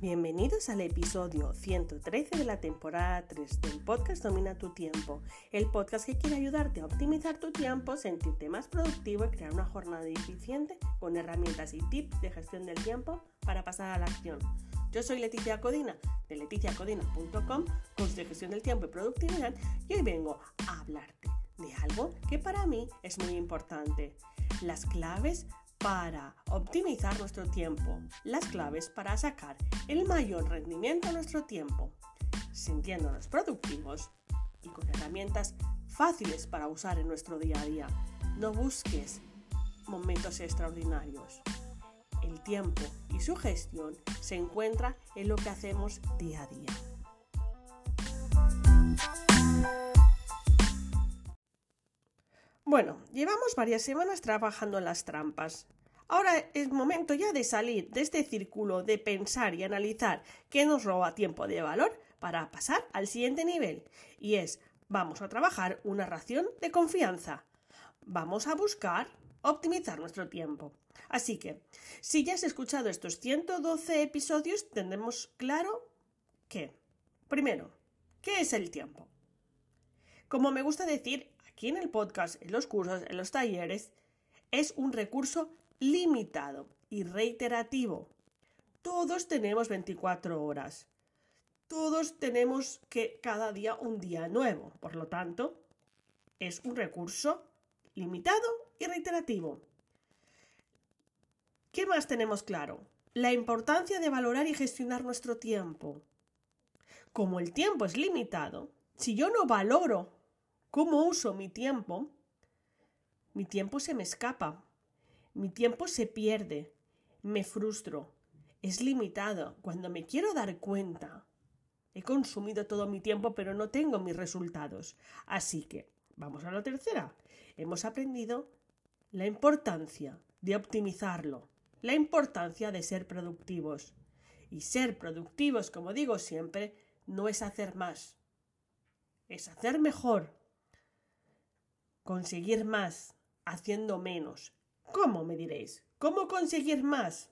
Bienvenidos al episodio 113 de la temporada 3 del podcast Domina tu tiempo, el podcast que quiere ayudarte a optimizar tu tiempo, sentirte más productivo y crear una jornada eficiente con herramientas y tips de gestión del tiempo para pasar a la acción. Yo soy Leticia Codina de leticiacodina.com, curso de gestión del tiempo y productividad y hoy vengo a hablarte de algo que para mí es muy importante, las claves para optimizar nuestro tiempo, las claves para sacar el mayor rendimiento a nuestro tiempo, sintiéndonos productivos y con herramientas fáciles para usar en nuestro día a día. No busques momentos extraordinarios. El tiempo y su gestión se encuentra en lo que hacemos día a día. Bueno, llevamos varias semanas trabajando en las trampas. Ahora es momento ya de salir de este círculo de pensar y analizar qué nos roba tiempo de valor para pasar al siguiente nivel. Y es, vamos a trabajar una ración de confianza. Vamos a buscar optimizar nuestro tiempo. Así que, si ya has escuchado estos 112 episodios, tendremos claro que, primero, ¿qué es el tiempo? Como me gusta decir, aquí en el podcast, en los cursos, en los talleres, es un recurso limitado y reiterativo. Todos tenemos 24 horas. Todos tenemos que cada día un día nuevo. Por lo tanto, es un recurso limitado y reiterativo. ¿Qué más tenemos claro? La importancia de valorar y gestionar nuestro tiempo. Como el tiempo es limitado, si yo no valoro cómo uso mi tiempo, mi tiempo se me escapa, mi tiempo se pierde, me frustro, es limitado. Cuando me quiero dar cuenta, he consumido todo mi tiempo pero no tengo mis resultados. Así que, vamos a la tercera. Hemos aprendido la importancia de optimizarlo, la importancia de ser productivos. Y ser productivos, como digo siempre, no es hacer más, es hacer mejor, conseguir más haciendo menos. ¿Cómo me diréis? ¿Cómo conseguir más?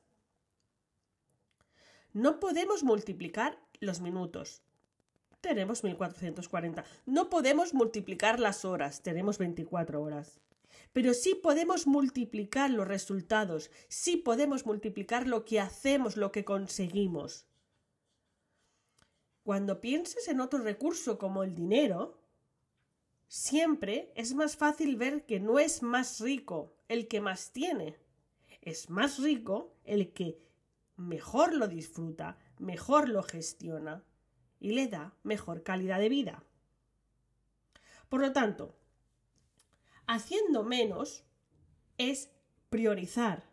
No podemos multiplicar los minutos. Tenemos 1440. No podemos multiplicar las horas. Tenemos 24 horas. Pero sí podemos multiplicar los resultados. Sí podemos multiplicar lo que hacemos, lo que conseguimos. Cuando pienses en otro recurso como el dinero, Siempre es más fácil ver que no es más rico el que más tiene. Es más rico el que mejor lo disfruta, mejor lo gestiona y le da mejor calidad de vida. Por lo tanto, haciendo menos es priorizar,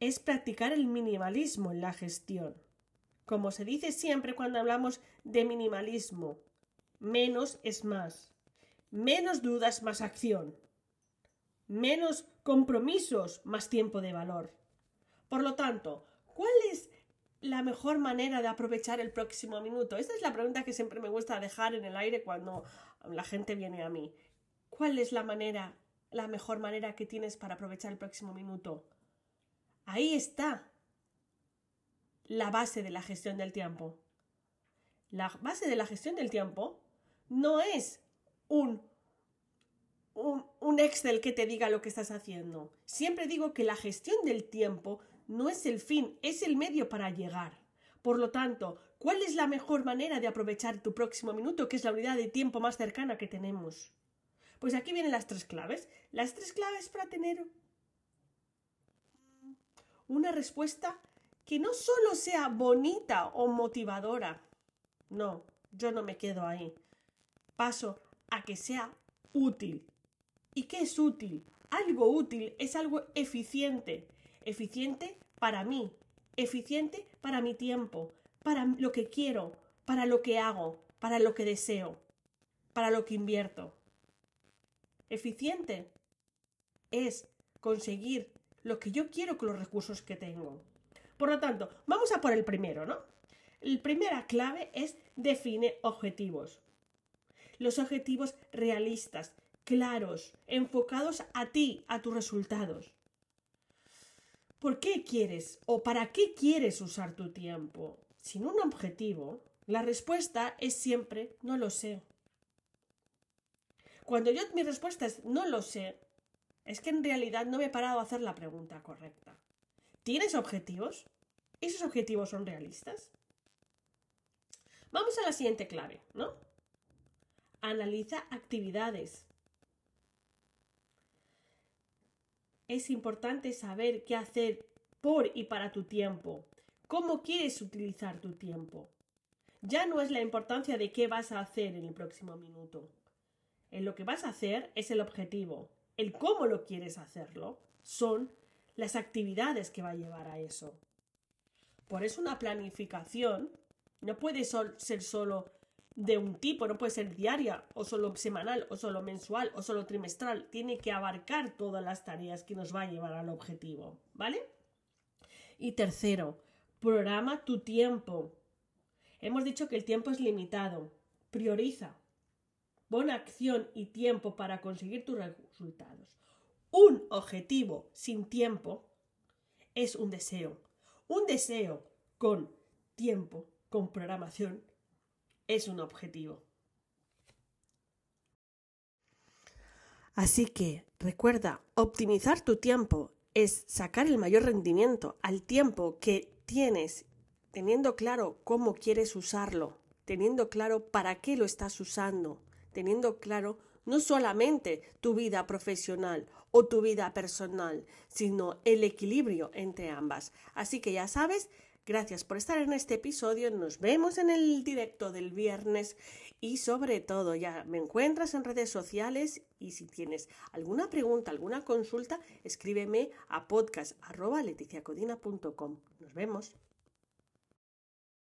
es practicar el minimalismo en la gestión. Como se dice siempre cuando hablamos de minimalismo, menos es más. Menos dudas, más acción. Menos compromisos, más tiempo de valor. Por lo tanto, ¿cuál es la mejor manera de aprovechar el próximo minuto? Esta es la pregunta que siempre me gusta dejar en el aire cuando la gente viene a mí. ¿Cuál es la manera, la mejor manera que tienes para aprovechar el próximo minuto? Ahí está la base de la gestión del tiempo. La base de la gestión del tiempo no es un, un, Excel que te diga lo que estás haciendo. Siempre digo que la gestión del tiempo no es el fin, es el medio para llegar. Por lo tanto, ¿cuál es la mejor manera de aprovechar tu próximo minuto, que es la unidad de tiempo más cercana que tenemos? Pues aquí vienen las tres claves. Las tres claves para tener una respuesta que no solo sea bonita o motivadora. No, yo no me quedo ahí paso a que sea útil. ¿Y qué es útil? Algo útil es algo eficiente. Eficiente para mí, eficiente para mi tiempo, para lo que quiero, para lo que hago, para lo que deseo, para lo que invierto. Eficiente es conseguir lo que yo quiero con los recursos que tengo. Por lo tanto, vamos a por el primero, ¿no? La primera clave es define objetivos los objetivos realistas, claros, enfocados a ti, a tus resultados. ¿Por qué quieres o para qué quieres usar tu tiempo? Sin un objetivo, la respuesta es siempre no lo sé. Cuando yo mi respuesta es no lo sé, es que en realidad no me he parado a hacer la pregunta correcta. ¿Tienes objetivos? ¿Esos objetivos son realistas? Vamos a la siguiente clave, ¿no? Analiza actividades. Es importante saber qué hacer por y para tu tiempo. ¿Cómo quieres utilizar tu tiempo? Ya no es la importancia de qué vas a hacer en el próximo minuto. En lo que vas a hacer es el objetivo. El cómo lo quieres hacerlo son las actividades que va a llevar a eso. Por eso una planificación no puede ser solo de un tipo, no puede ser diaria o solo semanal o solo mensual o solo trimestral. Tiene que abarcar todas las tareas que nos va a llevar al objetivo, ¿vale? Y tercero, programa tu tiempo. Hemos dicho que el tiempo es limitado. Prioriza. Pon acción y tiempo para conseguir tus resultados. Un objetivo sin tiempo es un deseo. Un deseo con tiempo con programación es un objetivo. Así que recuerda, optimizar tu tiempo es sacar el mayor rendimiento al tiempo que tienes, teniendo claro cómo quieres usarlo, teniendo claro para qué lo estás usando, teniendo claro no solamente tu vida profesional o tu vida personal, sino el equilibrio entre ambas. Así que ya sabes, Gracias por estar en este episodio. Nos vemos en el directo del viernes y sobre todo ya me encuentras en redes sociales y si tienes alguna pregunta, alguna consulta, escríbeme a podcast.leticiacodina.com. Nos vemos.